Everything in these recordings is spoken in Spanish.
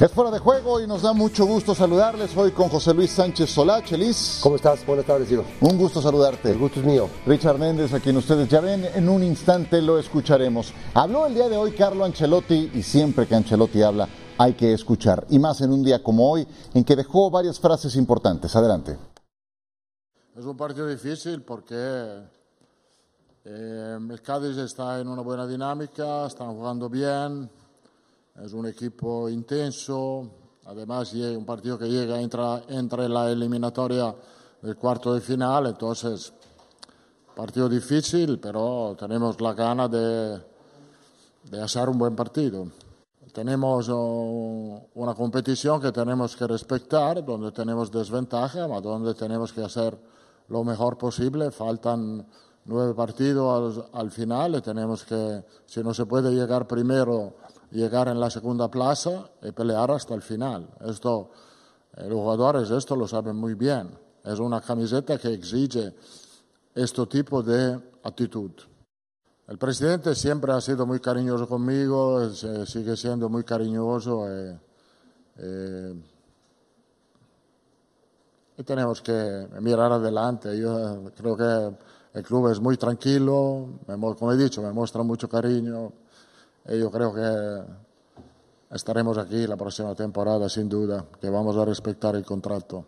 Es fuera de juego y nos da mucho gusto saludarles hoy con José Luis Sánchez Solá. Chelis. ¿Cómo estás? Buenas tardes, Ciro. Un gusto saludarte. El gusto es mío. Richard Méndez, a quien ustedes ya ven, en un instante lo escucharemos. Habló el día de hoy Carlo Ancelotti y siempre que Ancelotti habla hay que escuchar. Y más en un día como hoy en que dejó varias frases importantes. Adelante. Es un partido difícil porque eh, el Cádiz está en una buena dinámica, están jugando bien, es un equipo intenso, además es un partido que llega entra, entra en la eliminatoria del cuarto de final, entonces partido difícil, pero tenemos la gana de, de hacer un buen partido. Tenemos uh, una competición que tenemos que respetar, donde tenemos desventaja, pero donde tenemos que hacer lo mejor posible. Faltan nueve partidos al, al final y tenemos que, si no se puede llegar primero, llegar en la segunda plaza y pelear hasta el final. Esto, eh, los jugadores esto lo saben muy bien. Es una camiseta que exige este tipo de actitud. El presidente siempre ha sido muy cariñoso conmigo, sigue siendo muy cariñoso. Eh, eh, y tenemos que mirar adelante. Yo creo que el club es muy tranquilo, como he dicho, me muestra mucho cariño. Y yo creo que estaremos aquí la próxima temporada, sin duda, que vamos a respetar el contrato.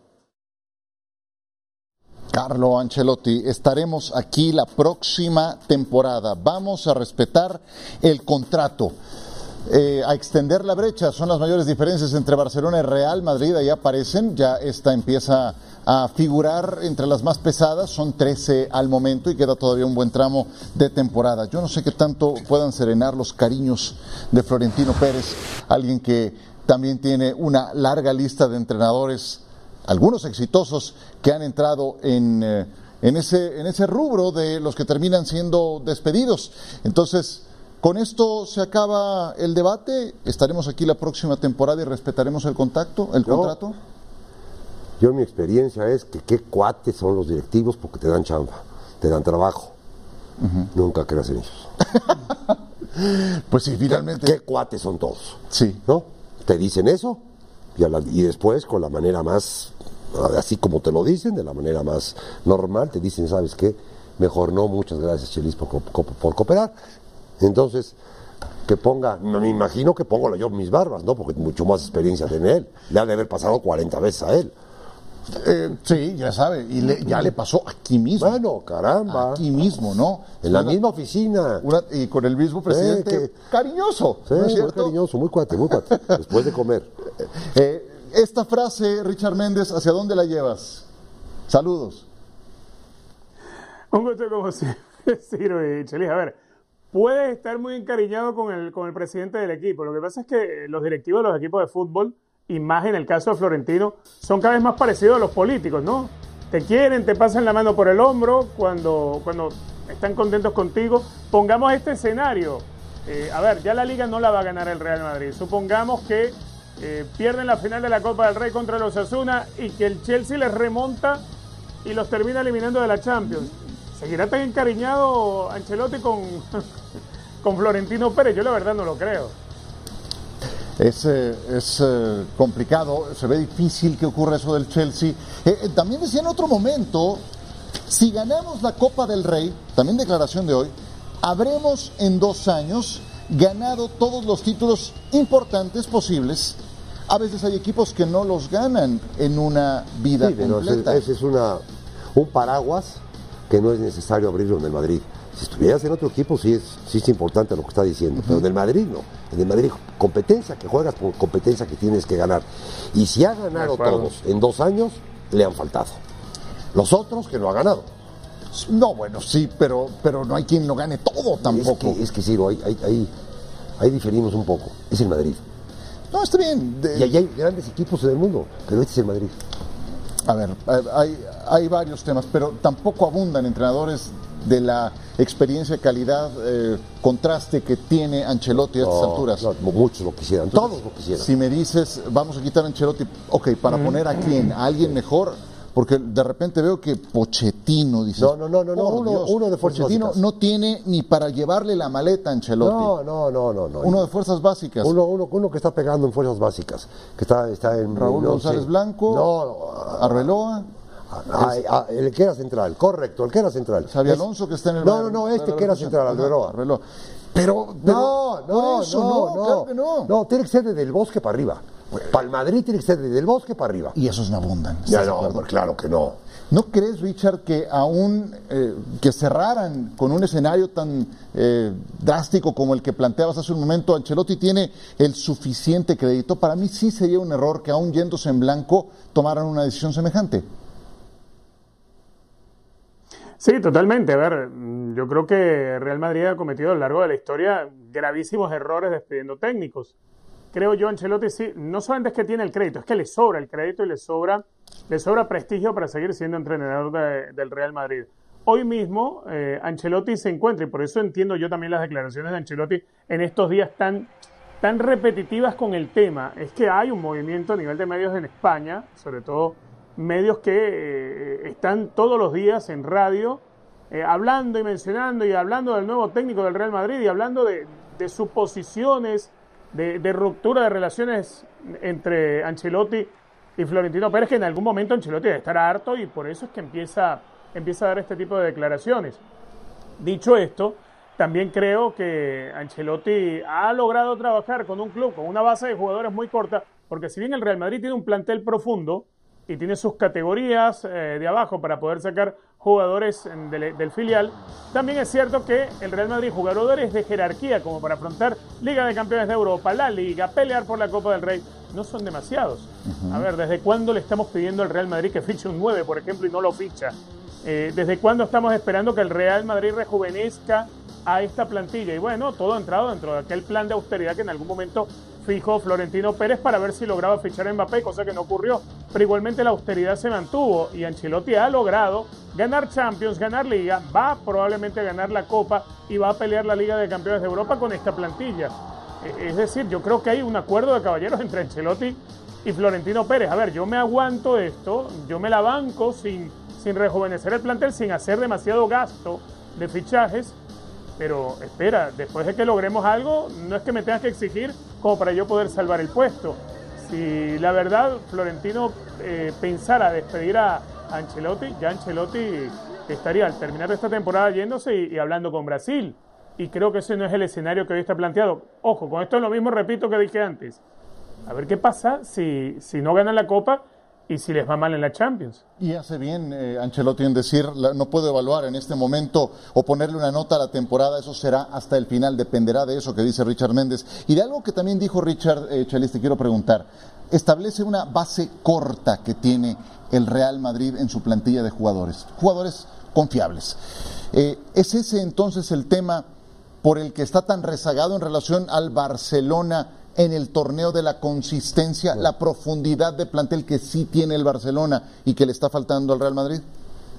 Carlo Ancelotti, estaremos aquí la próxima temporada. Vamos a respetar el contrato. Eh, a extender la brecha. Son las mayores diferencias entre Barcelona y Real Madrid. Ahí aparecen. Ya esta empieza a figurar entre las más pesadas. Son 13 al momento y queda todavía un buen tramo de temporada. Yo no sé qué tanto puedan serenar los cariños de Florentino Pérez, alguien que también tiene una larga lista de entrenadores, algunos exitosos, que han entrado en. Eh, en ese, en ese rubro de los que terminan siendo despedidos. Entonces, con esto se acaba el debate. Estaremos aquí la próxima temporada y respetaremos el contacto, el Yo- contrato. Yo mi experiencia es que qué cuates son los directivos porque te dan chamba, te dan trabajo. Nunca creas en ellos. Pues sí, finalmente. ¿Qué cuates son todos? Sí. ¿No? Te dicen eso y, a la- y después con la manera más, así como te lo dicen, de la manera más normal, te dicen, ¿sabes qué? Mejor no, muchas gracias Chelis por cooperar. Entonces, que ponga, no me imagino que pongo yo mis barbas, ¿no? Porque mucho más experiencia tiene él. Le ha de haber pasado 40 veces a él. Eh, sí, ya sabe. Y le- ya le pasó aquí mismo. Bueno, caramba. Aquí mismo, ¿no? En la Una- misma oficina. una- y con el mismo presidente que- cariñoso. Sí, ¿no es muy cariñoso, muy cuate, muy cuate. Después de comer. Eh, esta frase, Richard Méndez, ¿hacia dónde la llevas? Saludos. Un gusto como siempre, Ciro y Chelis. A ver, puedes estar muy encariñado con el, con el presidente del equipo. Lo que pasa es que los directivos de los equipos de fútbol, y más en el caso de Florentino, son cada vez más parecidos a los políticos, ¿no? Te quieren, te pasan la mano por el hombro cuando, cuando están contentos contigo. Pongamos este escenario. Eh, a ver, ya la liga no la va a ganar el Real Madrid. Supongamos que eh, pierden la final de la Copa del Rey contra los Asuna y que el Chelsea les remonta y los termina eliminando de la Champions. ¿Seguirá tan encariñado Ancelotti con, con Florentino Pérez? Yo la verdad no lo creo. Es, eh, es eh, complicado, se ve difícil que ocurra eso del Chelsea. Eh, eh, también decía en otro momento, si ganamos la Copa del Rey, también declaración de hoy, habremos en dos años ganado todos los títulos importantes posibles. A veces hay equipos que no los ganan en una vida Sí, pero ese, completa. ese es una, un paraguas que no es necesario abrirlo en el Madrid. Si estuvieras en otro equipo, sí es, sí es importante lo que está diciendo, pero en el Madrid no. En el Madrid, competencia que juegas por competencia que tienes que ganar. Y si ha ganado todos en dos años, le han faltado. Los otros que no ha ganado. No, bueno, sí, pero, pero no hay quien lo gane todo tampoco. Es que, es que sí, ahí, ahí, ahí, ahí diferimos un poco. Es el Madrid. No, está bien. de- Y ahí hay grandes equipos en el mundo, pero este es el Madrid. A ver, eh, hay, hay varios temas, pero tampoco abundan entrenadores de la experiencia, calidad, eh, contraste que tiene Ancelotti a estas No, alturas. no, muchos lo quisieran, todos lo quisieran. Si me dices, vamos a quitar a Ancelotti, ok, para poner a quién, a alguien mejor, Porque de repente veo que Pochettino dice. No, no, no, no, no, uno- uno de fuerzas Pochettino básicas. no tiene ni para llevarle la maleta a Ancelotti. No, no, no, no, no. Uno de fuerzas básicas. Uno, uno, uno que está pegando en fuerzas básicas, que está, está en Raúl no González. Blanco. No, Arbeloa. Ah, ah, el que era central, correcto, el que era central. Xavi Alonso que está en el No, no, no, este que era central, Arbeloa. Arbeloa. Pero, No, pero- no, por eso, no, no, claro que no. No, tiene que ser desde el bosque para arriba. Para el Madrid tiene que ser desde el bosque para arriba. Y esos no abundan. Ya ¿estás de no, claro que no. ¿No crees, Richard, que aún eh, que cerraran con un escenario tan eh, drástico como el que planteabas hace un momento, Ancelotti tiene el suficiente crédito? Para mí sí sería un error que aún yéndose en blanco tomaran una decisión semejante. Sí, totalmente. A ver, yo creo que Real Madrid ha cometido a lo largo de la historia gravísimos errores despidiendo técnicos. Creo yo, Ancelotti sí, no solamente es que tiene el crédito, es que le sobra el crédito y le sobra, le sobra prestigio para seguir siendo entrenador de- del Real Madrid. Hoy mismo eh, Ancelotti se encuentra, y por eso entiendo yo también las declaraciones de Ancelotti en estos días tan, tan repetitivas con el tema, es que hay un movimiento a nivel de medios en España, sobre todo medios que eh, están todos los días en radio eh, hablando y mencionando y hablando del nuevo técnico del Real Madrid y hablando de, de suposiciones de, ruptura de relaciones entre Ancelotti y Florentino Pérez, que en algún momento Ancelotti debe estar harto y por eso es que empieza, empieza a dar este tipo de declaraciones. Dicho esto, también creo que Ancelotti ha logrado trabajar con un club con una base de jugadores muy corta, porque si bien el Real Madrid tiene un plantel profundo y tiene sus categorías eh, de abajo para poder sacar jugadores del filial, también es cierto que el Real Madrid, jugadores de jerarquía como para afrontar Liga de Campeones de Europa, la Liga, pelear por la Copa del Rey, no son demasiados. A ver, ¿desde cuándo le estamos pidiendo al Real Madrid que fiche un 9, por ejemplo, y no lo ficha? Eh, ¿Desde cuándo estamos esperando que el Real Madrid rejuvenezca a esta plantilla? Y bueno, todo ha entrado dentro de aquel plan de austeridad que en algún momento fijó Florentino Pérez para ver si lograba fichar a Mbappé, cosa que no ocurrió. Pero igualmente la austeridad se mantuvo y Ancelotti ha logrado ganar Champions, ganar Liga, va probablemente a ganar la Copa y va a pelear la Liga de Campeones de Europa con esta plantilla. Eh, Es decir, yo creo que hay un acuerdo de caballeros entre Ancelotti y Florentino Pérez. A ver, yo me aguanto esto, yo me la banco sin, sin rejuvenecer el plantel, sin hacer demasiado gasto de fichajes, pero espera, después de que logremos algo, no es que me tengas que exigir para yo poder salvar el puesto. Si la verdad Florentino eh, pensara despedir a Ancelotti, ya Ancelotti estaría al terminar esta temporada yéndose y, y hablando con Brasil. Y creo que ese no es el escenario que hoy está planteado. Ojo, con esto es lo mismo, repito, que dije antes. A ver qué pasa si, si no ganan la Copa y si les va mal en la Champions. Y hace bien eh, Ancelotti en decir, no puedo evaluar en este momento o ponerle una nota a la temporada, eso será hasta el final, dependerá de eso que dice Richard Méndez. Y de algo que también dijo Richard eh, Chelis, te quiero preguntar, establece una base corta que tiene el Real Madrid en su plantilla de jugadores, jugadores confiables. Eh, ¿Es ese entonces el tema por el que está tan rezagado en relación al Barcelona en el torneo de la consistencia, la profundidad de plantel que sí tiene el Barcelona y que le está faltando al Real Madrid?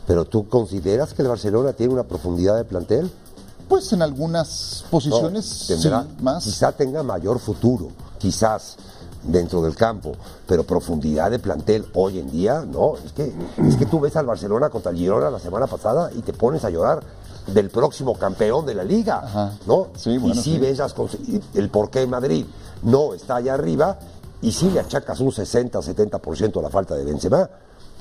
Pero tú consideras que el Barcelona tiene una profundidad de plantel? Pues en algunas posiciones No, tendrá- sí, más. Quizá tenga mayor futuro, quizás dentro del campo, pero profundidad de plantel hoy en día, no. Es que, es que tú ves al Barcelona contra el Girona la semana pasada y te pones a llorar del próximo campeón de la liga, Ajá. ¿no? Sí, bueno, y sí, sí. ves las el por qué Madrid no está allá arriba y sí le achacas un 60-70% a la falta de Benzema,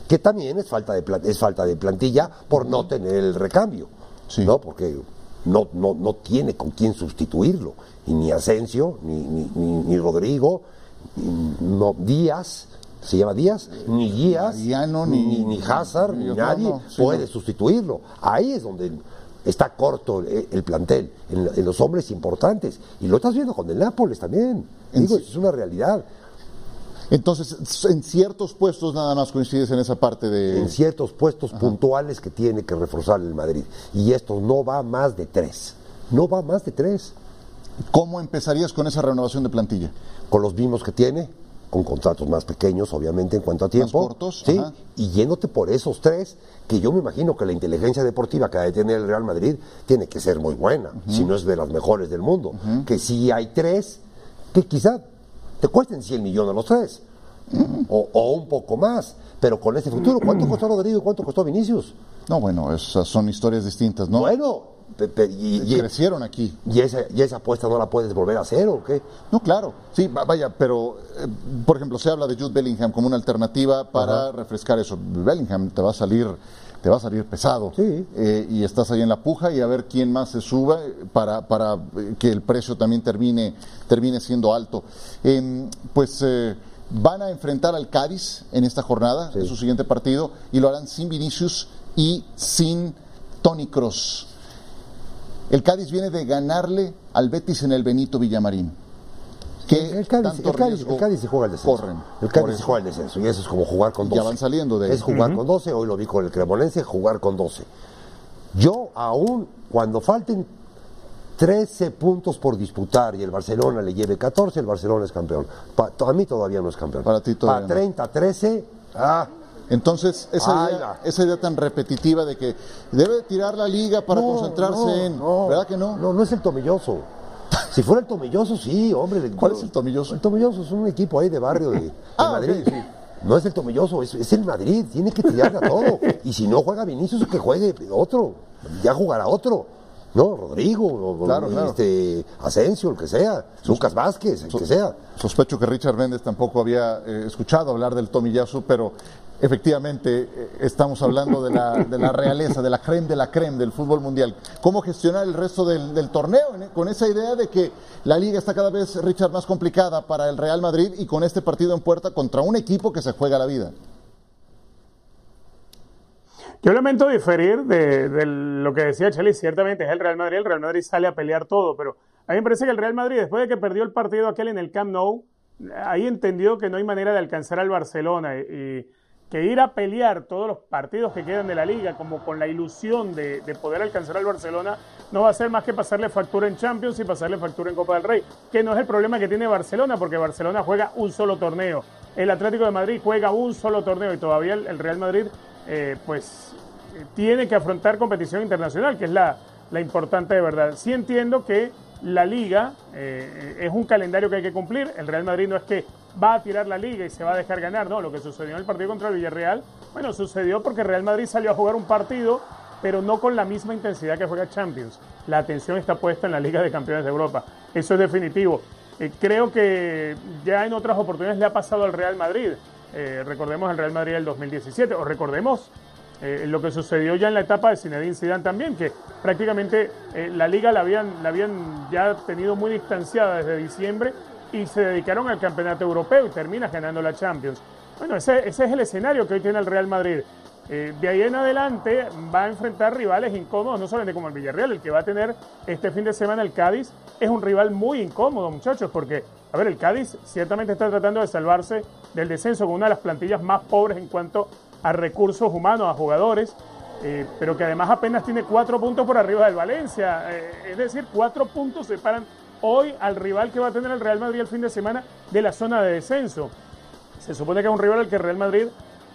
que también es falta de, es falta de plantilla por no tener el recambio, Sí. ¿no? Porque no, no, no tiene con quién sustituirlo, y ni Asensio, ni, ni, ni- ni Rodrigo, no, Díaz, ¿se llama Díaz? Ni Díaz, Mariano, ni, ni- ni, Hazard, ni nadie no, sí, puede no. sustituirlo. Ahí es donde está corto el, el plantel, en, en los hombres importantes. Y lo estás viendo con el Nápoles también. Digo, es una realidad. Entonces, en ciertos puestos nada más coincides en esa parte de... En ciertos puestos puntuales que tiene que reforzar el Madrid. Y esto no va más de tres. No va más de tres. ¿Cómo empezarías con esa renovación de plantilla? Con los mismos que tiene, con contratos más pequeños, obviamente, en cuanto a tiempo. cortos, Sí, ajá. y yéndote por esos tres, que yo me imagino que la inteligencia deportiva que ha de tener el Real Madrid tiene que ser muy buena, si no es de las mejores del mundo. Que si hay tres, que quizá te cuesten 100 millones los tres, o, o un poco más. Pero con ese futuro, ¿cuánto costó Rodrigo y cuánto costó Vinicius? No, bueno, esas son historias distintas, ¿no? Bueno, y, y- Crecieron aquí. y esa, y esa apuesta no la puedes volver a hacer o qué? No, claro, sí, va- vaya, pero eh, por ejemplo, se habla de Jude Bellingham como una alternativa para refrescar eso. Bellingham te va a salir, te va a salir pesado. Sí. Eh, y estás ahí en la puja y a ver quién más se suba para, para eh, que el precio también termine, termine siendo alto. Em, pues eh, van a enfrentar al Cádiz en esta jornada, en su siguiente partido, y lo harán sin Vinicius y sin Tony Cross. El Cádiz viene de ganarle al Betis en el Benito Villamarín. ¿Qué el Cádiz, tanto el Cádiz- el Cádiz se juega el descenso. corren? El Cádiz se juega el descenso y eso es como jugar con Y 12. ya van saliendo de ahí. Es jugar con 12, hoy lo vi con el Cremonense, jugar con 12. Yo aún, cuando falten 13 puntos por disputar y el Barcelona le lleve 14, el Barcelona es campeón. A mí todavía no es campeón. Para ti todavía Para no. 30, 13, ah, Entonces, esa idea, esa idea tan repetitiva de que debe tirar la liga para no, concentrarse no, en. no, ¿Verdad que no? No, no es el tomilloso. Si fuera el tomilloso, sí, hombre. ¿Cuál es el Tomilloso? El tomilloso es un equipo ahí de barrio de, de Ah, Madrid. sí. No es el tomilloso, es, es el Madrid, tiene que tirarle a todo. Y si no juega Vinicius, que juegue otro. Ya jugará otro. No, Rodrigo, Claro, claro. este, Asensio, el que sea, Lucas Vázquez, el que sea. Sospecho que Richard Méndez tampoco había eh, escuchado hablar del Tomiyasu, pero efectivamente eh, estamos hablando de la, de la realeza, de la creme de la creme del fútbol mundial. ¿Cómo gestionar el resto del, torneo? Con esa idea de que la liga está cada vez, Richard, más complicada para el Real Madrid y con este partido en puerta contra un equipo que se juega la vida. Yo lamento diferir de, lo que decía Chely, ciertamente es el Real Madrid, el Real Madrid sale a pelear todo, pero a mí me parece que el Real Madrid, después de que perdió el partido aquel en el Camp Nou, ahí entendió que no hay manera de alcanzar al Barcelona y que ir a pelear todos los partidos que quedan de la liga, como con la ilusión de, de poder alcanzar al Barcelona, no va a ser más que pasarle factura en Champions y pasarle factura en Copa del Rey, que no es el problema que tiene Barcelona, porque Barcelona juega un solo torneo, el Atlético de Madrid juega un solo torneo y todavía el, Real Madrid, eh, pues eh, tiene que afrontar competición internacional, que es la, la importante de verdad. Sí entiendo que la liga eh, es un calendario que hay que cumplir. El Real Madrid no es que va a tirar la liga y se va a dejar ganar, no. Lo que sucedió en el partido contra el Villarreal, bueno, sucedió porque Real Madrid salió a jugar un partido, pero no con la misma intensidad que juega Champions. La atención está puesta en la Liga de Campeones de Europa. Eso es definitivo. Eh, creo que ya en otras oportunidades le ha pasado al Real Madrid. Eh, recordemos el Real Madrid del 2017, o recordemos eh, lo que sucedió ya en la etapa de Zinedine Zidane también, que prácticamente eh, la liga la habían, la habían ya tenido muy distanciada desde diciembre y se dedicaron al campeonato europeo y termina ganando la Champions. Bueno, ese, ese es el escenario que hoy tiene el Real Madrid. Eh, de ahí en adelante va a enfrentar rivales incómodos, no solamente como el Villarreal, el que va a tener este fin de semana el Cádiz, es un rival muy incómodo, muchachos, porque, a ver, el Cádiz ciertamente está tratando de salvarse del descenso con una de las plantillas más pobres en cuanto a recursos humanos, a jugadores, eh, pero que además apenas tiene cuatro puntos por arriba del Valencia. Eh, es decir, cuatro puntos separan hoy al rival que va a tener el Real Madrid el fin de semana de la zona de descenso. Se supone que es un rival al que el Real Madrid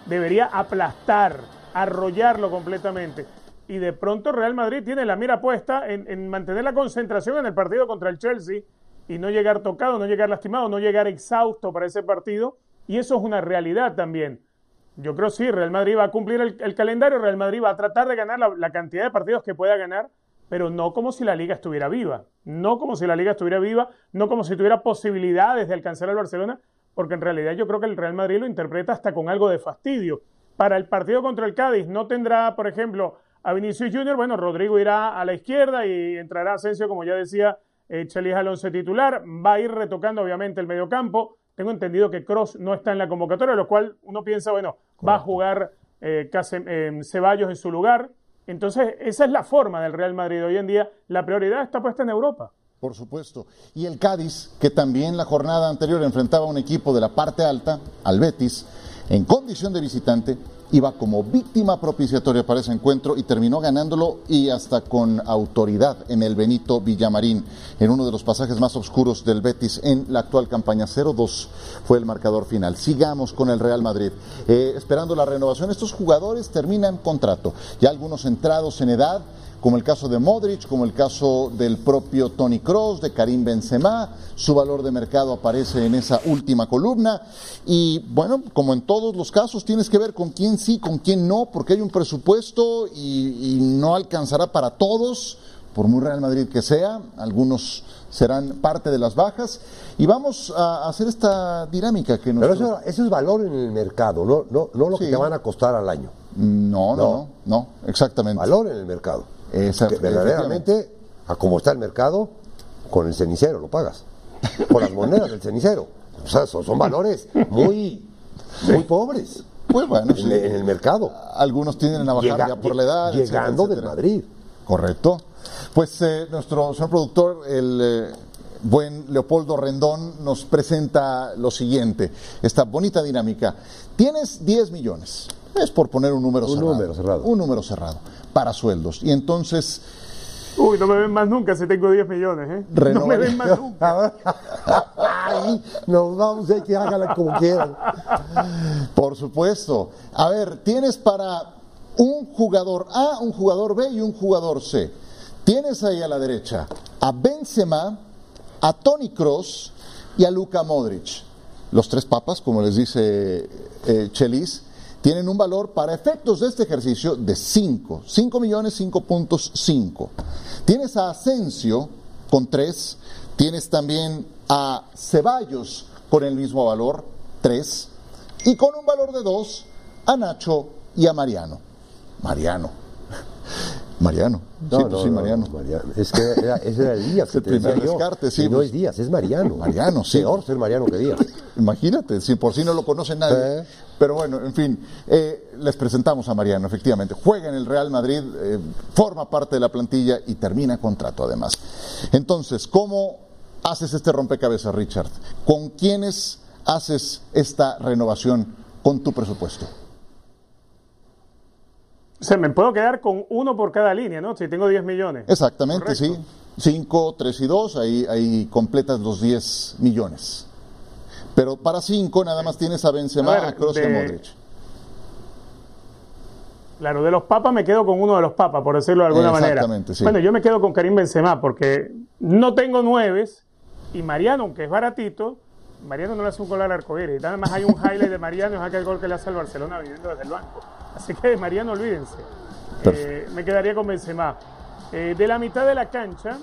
debería aplastar, arrollarlo completamente. Y de pronto Real Madrid tiene la mira puesta en mantener la concentración en el partido contra el Chelsea y no llegar tocado, no llegar lastimado, no llegar exhausto para ese partido. Y eso es una realidad también. Yo creo sí, Real Madrid va a cumplir el, calendario, Real Madrid va a tratar de ganar la, la, cantidad de partidos que pueda ganar, pero no como si la liga estuviera viva, no como si la liga estuviera viva, no como si tuviera posibilidades de alcanzar al Barcelona, porque en realidad yo creo que el Real Madrid lo interpreta hasta con algo de fastidio. Para el partido contra el Cádiz no tendrá, por ejemplo, a Vinicius Junior, bueno, Rodrigo irá a la izquierda y entrará Asensio, como ya decía, eh, Chelis Alonso titular, va a ir retocando obviamente el mediocampo, tengo entendido que Cross no está en la convocatoria, lo cual uno piensa, bueno, Correcto. va a jugar eh, eh, Ceballos en su lugar. Entonces, esa es la forma del Real Madrid hoy en día. La prioridad está puesta en Europa. Por supuesto. Y el Cádiz, que también la jornada anterior enfrentaba a un equipo de la parte alta, al Betis, en condición de visitante, iba como víctima propiciatoria para ese encuentro y terminó ganándolo y hasta con autoridad en el Benito Villamarín, en uno de los pasajes más oscuros del Betis en la actual campaña. 0-2 fue el marcador final. Sigamos con el Real Madrid. Eh, esperando la renovación, estos jugadores terminan contrato. Ya algunos entrados en edad como el caso de Modric, como el caso del propio Tony Cross, de Karim Benzema. Su valor de mercado aparece en esa última columna. Y bueno, como en todos los casos, tienes que ver con quién sí, con quién no, porque hay un presupuesto y, y no alcanzará para todos, por muy Real Madrid que sea. Algunos serán parte de las bajas. Y vamos a hacer esta dinámica que nos. Pero eso, eso es valor en el mercado, no, no, no lo que te van a costar al año. No, No. no, no, exactamente. Valor en el mercado. Esa- Que verdaderamente, a como está el mercado, con el cenicero lo pagas. Con las monedas del cenicero. O sea, son, son valores muy, muy pobres Pues bueno, en, sí. en el mercado. Algunos tienden a bajar Llega- ya por la edad. llegando etcétera, del etcétera. Madrid. Correcto. Pues eh, nuestro señor productor, el eh, buen Leopoldo Rendón, nos presenta lo siguiente, esta bonita dinámica. Tienes 10 millones, es por poner un número Un cerrado. número cerrado. Un número cerrado, para sueldos. Y entonces, Uy, no me ven más nunca si tengo 10 millones, ¿eh? No me ven más nunca. Ay, nos vamos, hay que háganla como quieran. por supuesto, a ver, tienes para un jugador A, un jugador B y un jugador C. Tienes ahí a la derecha a Benzema, a Tony Cross y a Luka Modric. Los tres papas, como les dice eh, Chelis, tienen un valor para efectos de este ejercicio de 5, 5 millones 5.5. Tienes a Asensio con 3, tienes también a Ceballos con el mismo valor, 3, y con un valor de 2 a Nacho y a Mariano. Mariano. Mariano. No, sí, no, pues sí, no, Mariano. no, Mariano. Es que era, ese era Díaz. que el te primer decía yo. descarte, sí, Y no pues. es Díaz, es Mariano. Mariano, sí. Peor ser Mariano que Díaz. Imagínate, si por si no lo conoce nadie. Sí. Pero bueno, en fin, eh, les presentamos a Mariano, efectivamente. Juega en el Real Madrid, eh, forma parte de la plantilla y termina contrato además. Entonces, ¿cómo haces este rompecabezas, Richard? ¿Con quiénes haces esta renovación con tu presupuesto? O sea, me puedo quedar con uno por cada línea, ¿no? Si tengo 10 millones. Exactamente, Correcto. sí. 5, 3 y 2, ahí, ahí completas los 10 millones. Pero para 5 nada más tienes a Benzema, A ver, a Kroos y a de- Modric. Claro, de los papas me quedo con uno de los papas, por decirlo de alguna manera. Exactamente, sí. Bueno, yo me quedo con Karim Benzema porque no tengo nueves y Mariano, aunque es baratito, Mariano no le hace un gol al arcoíris. Nada más hay un highlight de Mariano, es aquel gol que le hace al Barcelona viniendo desde el banco. Así que de Mariano olvídense. Eh, me quedaría con Benzema. Eh, de la mitad de la cancha,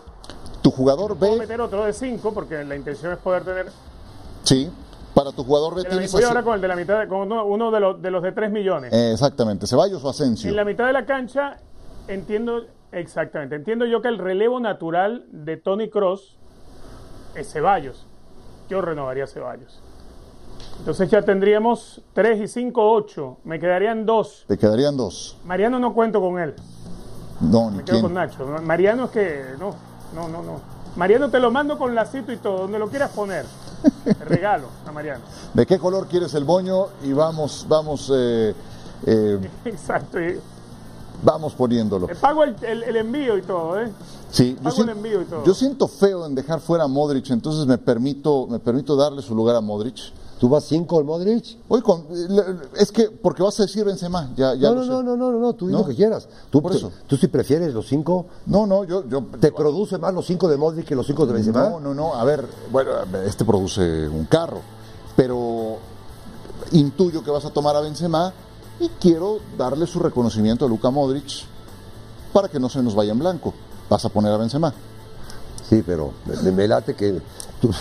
Tu jugador puedo B, meter otro de 5 porque la intención es poder tener sí, para tu jugador tienes voy ahora con el de la mitad, con uno, uno de, los, de los de 3 millones. Eh, exactamente, Ceballos o Asensio. En la mitad de la cancha entiendo exactamente, entiendo yo que el relevo natural de Tony Cross es Ceballos. Yo renovaría Ceballos. Entonces ya tendríamos 3 y 5, 8. Me quedarían 2. Te quedarían dos. Mariano no cuento con él. No, ni Me quedo quién. con Nacho. Mariano es que no, no, no, no. Mariano te lo mando con lacito y todo, donde lo quieras poner. Regalo a Mariano. ¿De qué color quieres el moño? Y vamos, vamos, eh, eh, Exacto. Vamos poniéndolo. pago el, el- el envío y todo, ¿eh? Sí, yo, Pago el envío y todo. yo siento feo en dejar fuera a Modric, entonces me permito, me permito darle su lugar a Modric. ¿Tú vas 5 el Modric? Con, es que porque vas a decir Benzema, ya, ya No, no, no, no, no, no, no, tú di No. lo que quieras. Tú, Por te- eso. tú si prefieres los 5, No, no, yo, yo ¿te produce más los 5 de Modric que los 5 de Benzema? No, no, no. A ver, bueno, este produce un carro, pero intuyo que vas a tomar a Benzema y quiero darle su reconocimiento a Luka Modric para que no se nos vaya en blanco. Vas a poner a Benzema. Sí, pero me, me late que tú-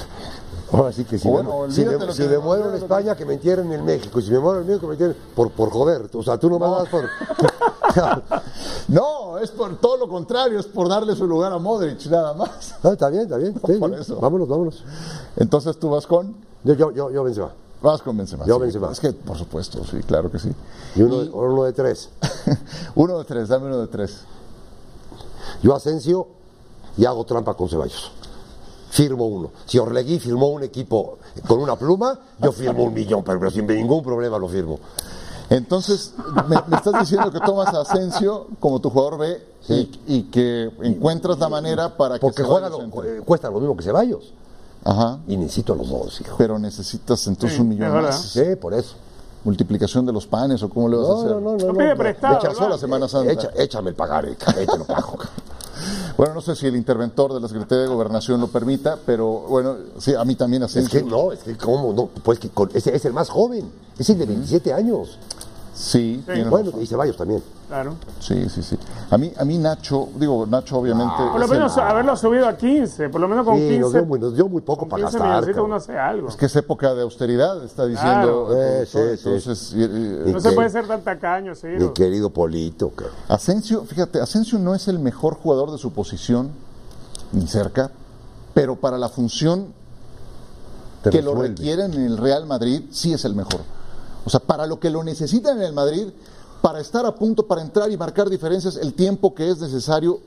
ahora sí que si, Bueno, me, si, me- si que- me muero en España que me entierren en México y si me muero en México que me entierren por, por joder, o sea, tú no me das por No, es por todo lo contrario, es por darle su lugar a Modric, nada más. Ah, está bien, está bien, sí, por eso. vámonos, vámonos. Entonces tú vas con, Yo, yo, yo, yo Benzema. vas con Benzema. Yo sí. Benzema. Es que, por supuesto, sí, claro que sí. Y uno, de- uno de tres. uno de tres, dame uno de tres. Yo Asensio y hago trampa con Ceballos. Firmo uno. Si Orlegui firmó un equipo con una pluma, yo firmo un millón, pero, pero sin ningún problema lo firmo. Entonces, me, me estás diciendo que tomas a Asensio como tu jugador B Sí. y, y que encuentras la manera para que Porque juega lo- cuesta lo mismo que Ceballos. Ajá. Y necesito a los dos, hijo. Pero necesitas entonces Sí, un millón más. Sí, por eso. multiplicación de los panes o cómo le vas a No, hacer. no, no, no. No pide no. prestado. Echa ¿verdad? sola Semana Santa. Echa- échame el pagaré, te lo pago. Bueno, no sé si el interventor de la Secretaría de Gobernación lo permita, pero bueno, sí, a mí también Es Asensio. que no, es que cómo, no, pues que con- ese es el más joven, es el de 27 años. Sí, Bueno, y Ceballos también. Claro. Sí, sí, sí. A mí, a mí Nacho, digo, Nacho obviamente... Por lo el- menos haberlo subido a 15, por lo menos con Sí, 15. nos dio, muy, nos dio muy poco con para 15 gastar. uno hace algo. Es que es época de austeridad, está diciendo. Claro. Eh, sí, productor, sí. Entonces, y- y- No se puede ser tan tacaño, sí. Mi querido Polito. cabrón. Asensio, fíjate, Asensio no es el mejor jugador de su posición, ni cerca, pero para la función que lo requieren en el Real Madrid, sí es el mejor. O sea, para lo que lo necesitan en el Madrid, para estar a punto, para entrar y marcar diferencias, el tiempo que es necesario,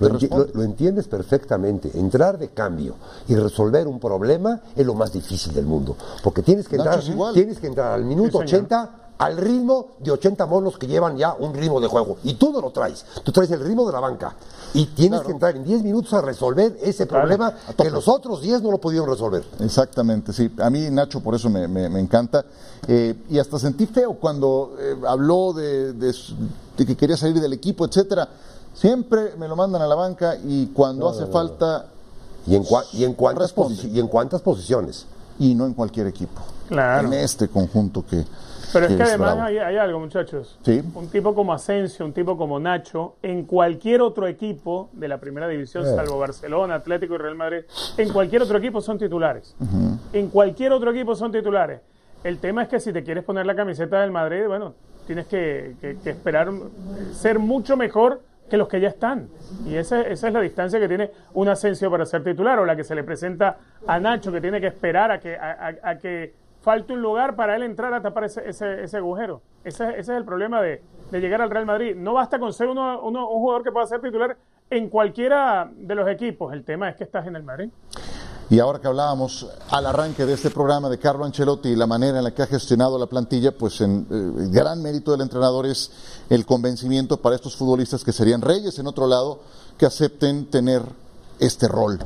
Lo, enti- responde. lo- lo entiendes perfectamente. Entrar de cambio y resolver un problema es lo más difícil del mundo. Porque tienes que entrar, tienes que entrar al minuto Sí, señor. 80 al ritmo de 80 monos que llevan ya un ritmo de juego. Y tú no lo traes. Tú traes el ritmo de la banca. Y tienes que entrar en 10 minutos a resolver ese problema que los otros 10 no lo pudieron resolver. Exactamente, sí. A mí Nacho por eso me, me- me encanta. Eh, y hasta sentí feo cuando eh, habló de, de su- de que quería salir del equipo, etcétera. Siempre me lo mandan a la banca y cuando hace falta, ¿Y en, cua- y en, cuántas ¿Y en cuántas posiciones? y no en cualquier equipo. Claro. En este conjunto que. Pero es que además hay, hay algo, muchachos. Sí. Un tipo como Asensio, un tipo como Nacho, en cualquier otro equipo de la primera división, Eh. salvo Barcelona, Atlético y Real Madrid, en cualquier otro equipo son titulares. En cualquier otro equipo son titulares. El tema es que si te quieres poner la camiseta del Madrid, bueno, tienes que, que- que esperar ser mucho mejor que los que ya están. Y esa, esa es la distancia que tiene un Asensio para ser titular, o la que se le presenta a Nacho, que tiene que esperar a que, a- a- a que falte un lugar para él entrar a tapar ese, ese, ese agujero. Ese, ese es el problema de, de llegar al Real Madrid. No basta con ser uno, uno- un jugador que pueda ser titular en cualquiera de los equipos. El tema es que estás en el Madrid. Y ahora que hablábamos al arranque de este programa de Carlo Ancelotti y la manera en la que ha gestionado la plantilla, pues en eh, gran mérito del entrenador es el convencimiento para estos futbolistas que serían reyes en otro lado, que acepten tener este rol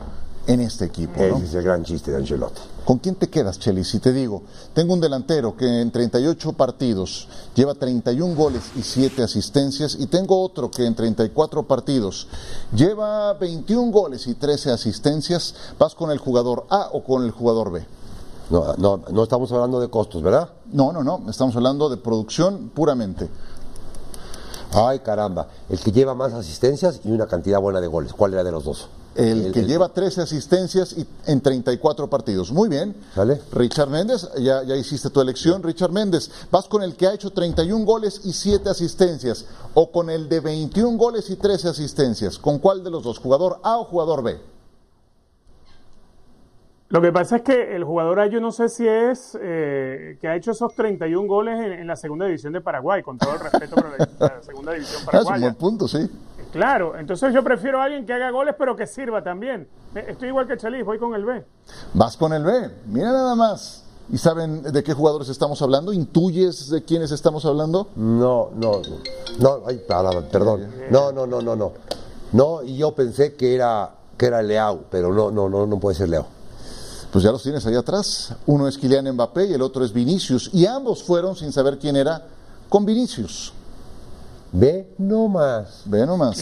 en este equipo. ¿no? Ese es el gran chiste de Ancelotti. ¿Con quién te quedas, Cheli? Si te digo, tengo un delantero que en 38 partidos lleva 31 goles y 7 asistencias, y tengo otro que en 34 partidos lleva 21 goles y 13 asistencias, ¿vas con el jugador A o con el jugador B? No, no, no estamos hablando de costos, ¿verdad? No, no, no, estamos hablando de producción puramente. Ay, caramba. El que lleva más asistencias y una cantidad buena de goles. ¿Cuál era de los dos? El, que lleva 13 asistencias y en 34 partidos. Muy bien. ¿Sale? Richard Méndez, ya, ya hiciste tu elección. Richard Méndez, ¿vas con el que ha hecho 31 goles y 7 asistencias? ¿O con el de 21 goles y 13 asistencias? ¿Con cuál de los dos? ¿Jugador A o jugador B? Lo que pasa es que el jugador A, yo no sé si es eh, que ha hecho esos 31 goles en, en la segunda división de Paraguay, con todo el respeto por la, la segunda división Ah, es un paraguaya. buen punto, sí. Claro, entonces yo prefiero a alguien que haga goles pero que sirva también. Eh, Estoy igual que Chelis, voy con el B. Vas con el B. Mira nada más. ¿Y saben de qué jugadores estamos hablando? ¿Intuyes de quiénes estamos hablando? No, no, no, ay, perdón. No, no, no, no, no. No, y yo pensé que era, que era Leao, pero no, no, no, no puede ser Leao. Pues ya los tienes ahí atrás. Uno es Kylian Mbappé y el otro es Vinicius. Y ambos fueron, sin saber quién era, con Vinicius. Ve nomás. Ve nomás.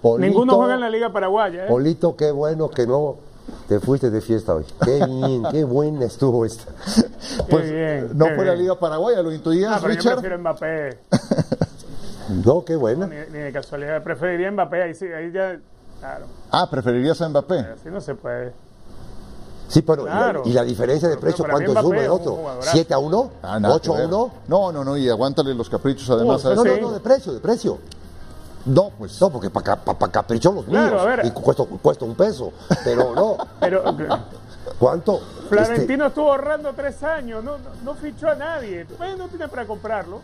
Polito. Ninguno juega en la Liga Paraguaya. ¿eh? Polito, qué bueno que no te fuiste de fiesta hoy. Qué bien, qué buena estuvo esta. Pues bien, no qué fue la. Liga Paraguaya, ¿lo intuías, Ah, pero yo Richard? prefiero Mbappé. No, qué buena. ni, ni de casualidad. Preferiría Mbappé. Ahí sí, ahí ya. Claro, Ah, preferirías a Mbappé. así no se puede. Sí, pero ¿y la- Claro. ¿y la diferencia de precio cuánto es uno y un otro? jugadorazo. ¿7 a 1? Ah, nada ¿8 que a ver. 1? No, no, no, y aguántale los caprichos además. A No, no, no, de precio, de precio. No, pues. No, porque para pa, pa caprichón los míos. Claro, a ver. Y cuesta, cuesta un peso. Pero no. Pero ¿Cuánto? Florentino estuvo ahorrando tres años. No, no, no fichó a nadie. Bueno, no tiene para comprarlo.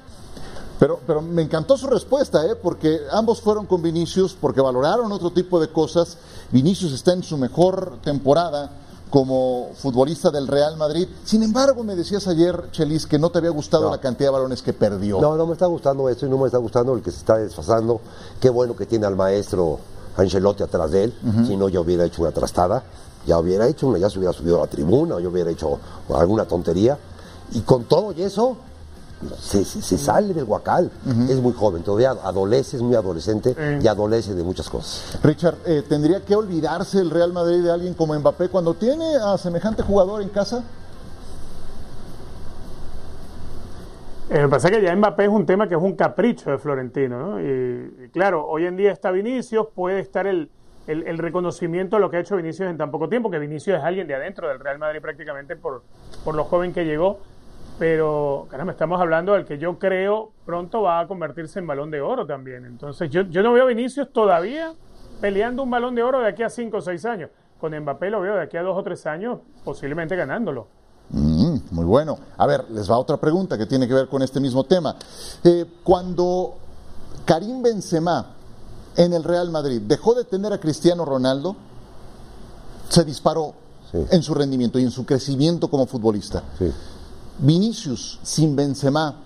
Pero, pero me encantó su respuesta, ¿eh? porque ambos fueron con Vinicius, porque valoraron otro tipo de cosas. Vinicius está en su mejor temporada como futbolista del Real Madrid. Sin embargo, me decías ayer, Chelis, que no te había gustado No. la cantidad de balones que perdió. No, no me está gustando esto y no me está gustando el que se está desfasando. Qué bueno que tiene al maestro Ancelotti atrás de él. Si no, yo hubiera hecho una trastada. Ya hubiera hecho una, ya se hubiera subido a la tribuna, yo hubiera hecho alguna tontería. Y con todo y eso, se, sale del guacal. Es muy joven, todavía adolece, es muy adolescente y adolece de muchas cosas. Richard, eh, ¿tendría que olvidarse el Real Madrid de alguien como Mbappé cuando tiene a semejante jugador en casa? Eh, lo que pasa es que ya Mbappé es un tema que es un capricho de Florentino, ¿no? Y, y claro, hoy en día está Vinicius, puede estar el, el- el reconocimiento de lo que ha hecho Vinicius en tan poco tiempo, que Vinicius es alguien de adentro del Real Madrid prácticamente por, por lo joven que llegó, pero, caramba, estamos hablando del que yo creo pronto va a convertirse en balón de oro también. Entonces, yo, yo no veo a Vinicius todavía peleando un balón de oro de aquí a 5 o 6 años. Con Mbappé lo veo de aquí a 2 o 3 años posiblemente ganándolo. Mm, muy bueno. A ver, les va otra pregunta que tiene que ver con este mismo tema. Eh, cuando Karim Benzema en el Real Madrid dejó de tener a Cristiano Ronaldo, se disparó Sí. en su rendimiento y en su crecimiento como futbolista. Sí. Vinicius sin Benzema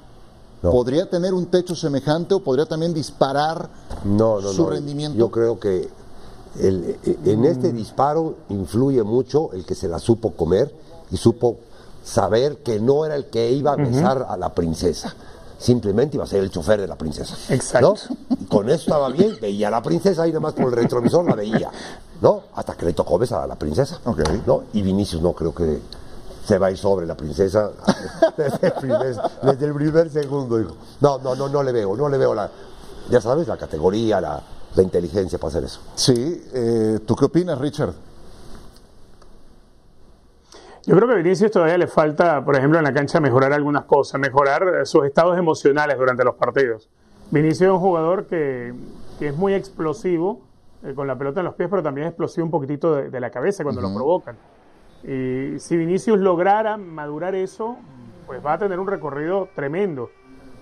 No. podría tener un techo semejante o podría también disparar No, no, su no. rendimiento. Yo creo que el- en este disparo influye mucho el que se la supo comer y supo saber que no era el que iba a besar a la princesa. Simplemente iba a ser el chofer de la princesa. Exacto. ¿no? Y con eso estaba bien, veía a la princesa y nomás por el retrovisor la veía. ¿No? Hasta que le tocó besar a la princesa. ¿no? Y Vinicius no creo que se va a ir sobre la princesa desde el primer, desde el primer segundo. No, no, no, no le veo, no le veo la, ya sabes, la categoría, la, la inteligencia para hacer eso. Sí, eh, ¿tú qué opinas, Richard? Yo creo que a Vinicius todavía le falta, por ejemplo, en la cancha mejorar algunas cosas, mejorar sus estados emocionales durante los partidos. Vinicius es un jugador que, que es muy explosivo eh, con la pelota en los pies, pero también es explosivo un poquitito de, de la cabeza cuando lo provocan. Y si Vinicius lograra madurar eso, pues va a tener un recorrido tremendo.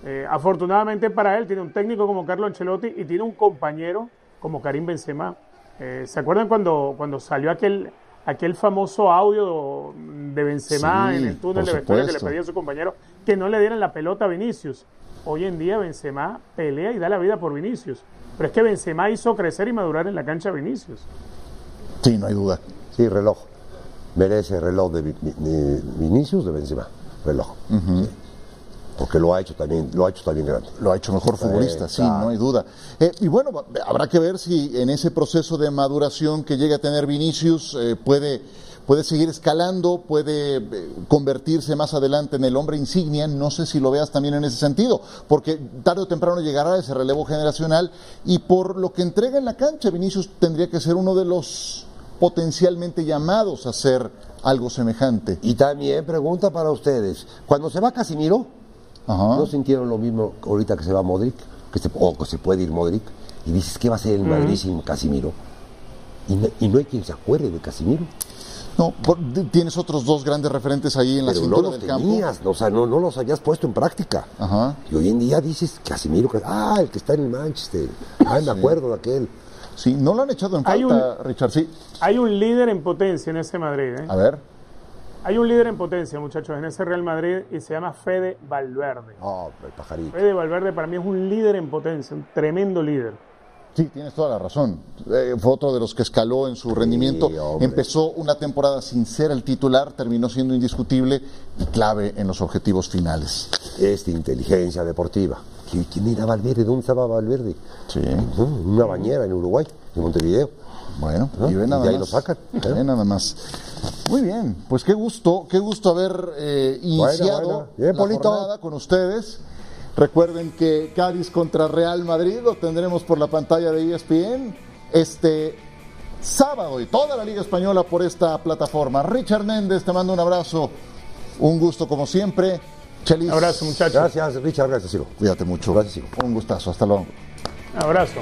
Eh, afortunadamente para él tiene un técnico como Carlo Ancelotti y tiene un compañero como Karim Benzema. Eh, ¿Se acuerdan cuando, cuando salió aquel, aquel famoso audio de Benzema Sí, en el túnel de vestuario que le pedía a su compañero que no le dieran la pelota a Vinicius? Hoy en día Benzema pelea y da la vida por Vinicius. Pero es que Benzema hizo crecer y madurar en la cancha a Vinicius. Sí, no hay duda. Sí, reloj. Merece reloj de, Vi- de Vinicius de Benzema. Reloj. Sí. Porque lo ha hecho también, lo ha hecho también grande. Lo ha hecho mejor futbolista, sí, claro. no hay duda. Eh, y bueno, habrá que ver si en ese proceso de maduración que llega a tener Vinicius eh, puede, puede seguir escalando, puede eh, convertirse más adelante en el hombre insignia. No sé si lo veas también en ese sentido, porque tarde o temprano llegará ese relevo generacional y por lo que entrega en la cancha, Vinicius tendría que ser uno de los potencialmente llamados a hacer algo semejante. Y también pregunta para ustedes, cuando se va Casimiro, Ajá. ¿no sintieron lo mismo ahorita que se va Modric? Que se, o que se puede ir Modric. Y dices, ¿qué va a hacer el Madrid sin Casimiro? Y no, y no hay quien se acuerde de Casimiro. No, por- tienes otros dos grandes referentes ahí en la Pero no los del campo. tenías, o sea, no, no los habías puesto en práctica. Ajá. Y hoy en día dices, Casimiro, ah, el que está en el Manchester. Ah, me acuerdo de aquel. Sí, no lo han echado en Hay falta, Richard, sí. Hay un líder en potencia en ese Madrid. ¿eh? A ver. Hay un líder en potencia, muchachos, en ese Real Madrid y se llama Fede Valverde. Oh, el pajarito. Fede Valverde para mí es un líder en potencia, un tremendo líder. Sí, tienes toda la razón. Eh, fue otro de los que escaló en su rendimiento. Empezó una temporada sin ser el titular, terminó siendo indiscutible y clave en los objetivos finales. Esta inteligencia deportiva. ¿Qui- ¿Quién era Valverde? ¿Dónde estaba Valverde? Sí. Una bañera en Uruguay, en Montevideo. Bueno, ¿No? y ve Y nada de ahí más. lo sacan, ¿eh? Nada más. Muy bien, pues qué gusto, qué gusto haber eh, iniciado. Bien, la jornada con ustedes. Recuerden que Cádiz contra Real Madrid lo tendremos por la pantalla de ESPN este sábado y toda la Liga Española por esta plataforma. Richard Méndez, te mando un abrazo. Un gusto como siempre. Chelis, Abrazo, muchachos. Gracias, Richard, gracias, Ciro. Cuídate mucho. Gracias, hijo. Un gustazo. Hasta luego. Abrazo.